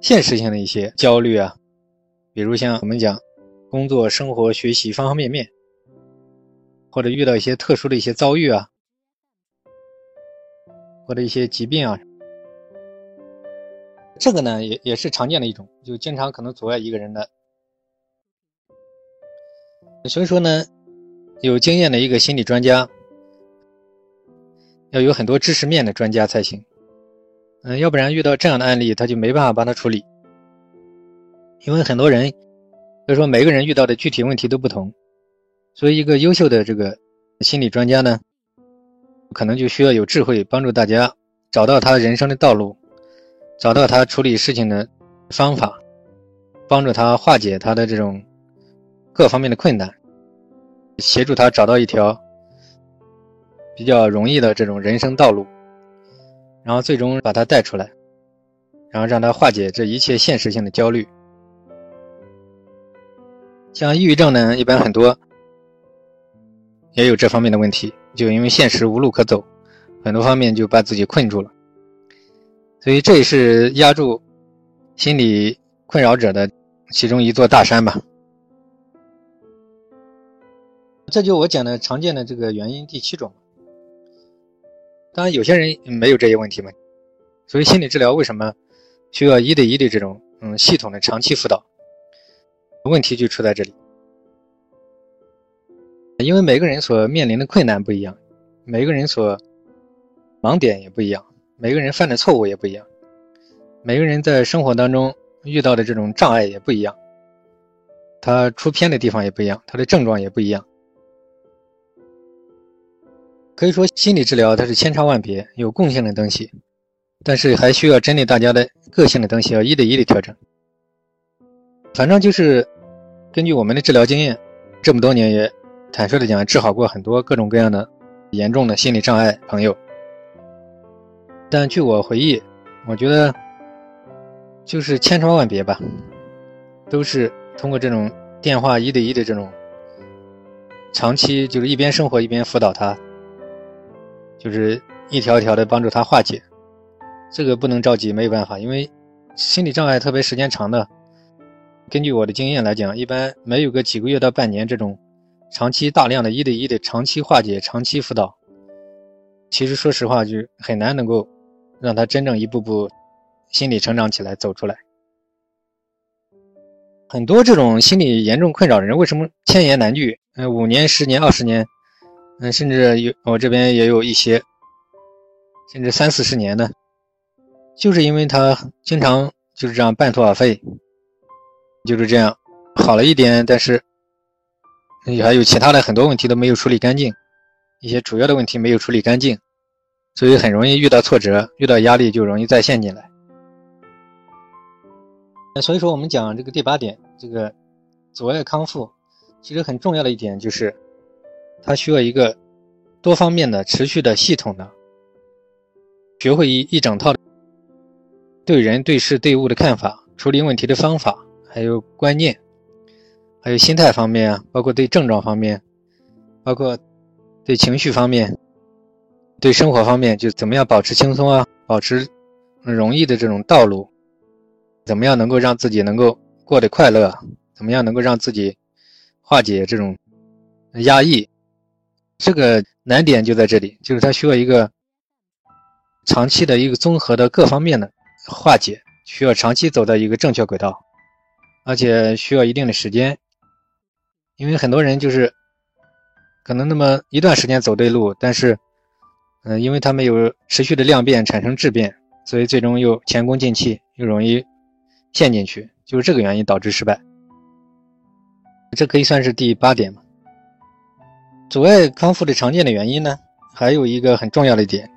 现实性的一些焦虑啊，比如像我们讲工作、生活、学习方方面面，或者遇到一些特殊的一些遭遇啊，或者一些疾病啊，这个呢也也是常见的一种，就经常可能阻碍一个人的。所以说呢，有经验的一个心理专家，要有很多知识面的专家才行。嗯，要不然遇到这样的案例，他就没办法帮他处理。因为很多人，就说每个人遇到的具体问题都不同，所以一个优秀的这个心理专家呢，可能就需要有智慧帮助大家找到他人生的道路，找到他处理事情的方法，帮助他化解他的这种各方面的困难，协助他找到一条比较容易的这种人生道路。然后最终把他带出来，然后让他化解这一切现实性的焦虑。像抑郁症呢，一般很多也有这方面的问题，就因为现实无路可走，很多方面就把自己困住了。所以这也是压住心理困扰者的其中一座大山吧。这就我讲的常见的这个原因第七种。当然，有些人没有这些问题嘛，所以心理治疗为什么需要一对一的这种嗯系统的长期辅导？问题就出在这里，因为每个人所面临的困难不一样，每个人所盲点也不一样，每个人犯的错误也不一样，每个人在生活当中遇到的这种障碍也不一样，他出偏的地方也不一样，他的症状也不一样。可以说，心理治疗它是千差万别，有共性的东西，但是还需要针对大家的个性的东西，要一对一的调整。反正就是根据我们的治疗经验，这么多年也坦率的讲，治好过很多各种各样的严重的心理障碍朋友。但据我回忆，我觉得就是千差万别吧，都是通过这种电话一对一的这种长期，就是一边生活一边辅导他。就是一条一条的帮助他化解，这个不能着急，没有办法，因为心理障碍特别时间长的，根据我的经验来讲，一般没有个几个月到半年这种长期大量的一对一的长期化解、长期辅导，其实说实话就很难能够让他真正一步步心理成长起来、走出来。很多这种心理严重困扰的人，为什么千言难句？嗯，五年、十年、二十年。嗯，甚至有我这边也有一些，甚至三四十年的，就是因为他经常就是这样半途而废，就是这样好了一点，但是也还有其他的很多问题都没有处理干净，一些主要的问题没有处理干净，所以很容易遇到挫折，遇到压力就容易再陷进来。所以说，我们讲这个第八点，这个阻碍康复，其实很重要的一点就是。他需要一个多方面的、持续的、系统的，学会一一整套对人、对事、对物的看法、处理问题的方法，还有观念，还有心态方面啊，包括对症状方面，包括对情绪方面，对生活方面，就怎么样保持轻松啊，保持容易的这种道路，怎么样能够让自己能够过得快乐，怎么样能够让自己化解这种压抑。这个难点就在这里，就是他需要一个长期的一个综合的各方面的化解，需要长期走到一个正确轨道，而且需要一定的时间，因为很多人就是可能那么一段时间走对路，但是，嗯，因为他没有持续的量变产生质变，所以最终又前功尽弃，又容易陷进去，就是这个原因导致失败。这可以算是第八点嘛。阻碍康复的常见的原因呢，还有一个很重要的一点，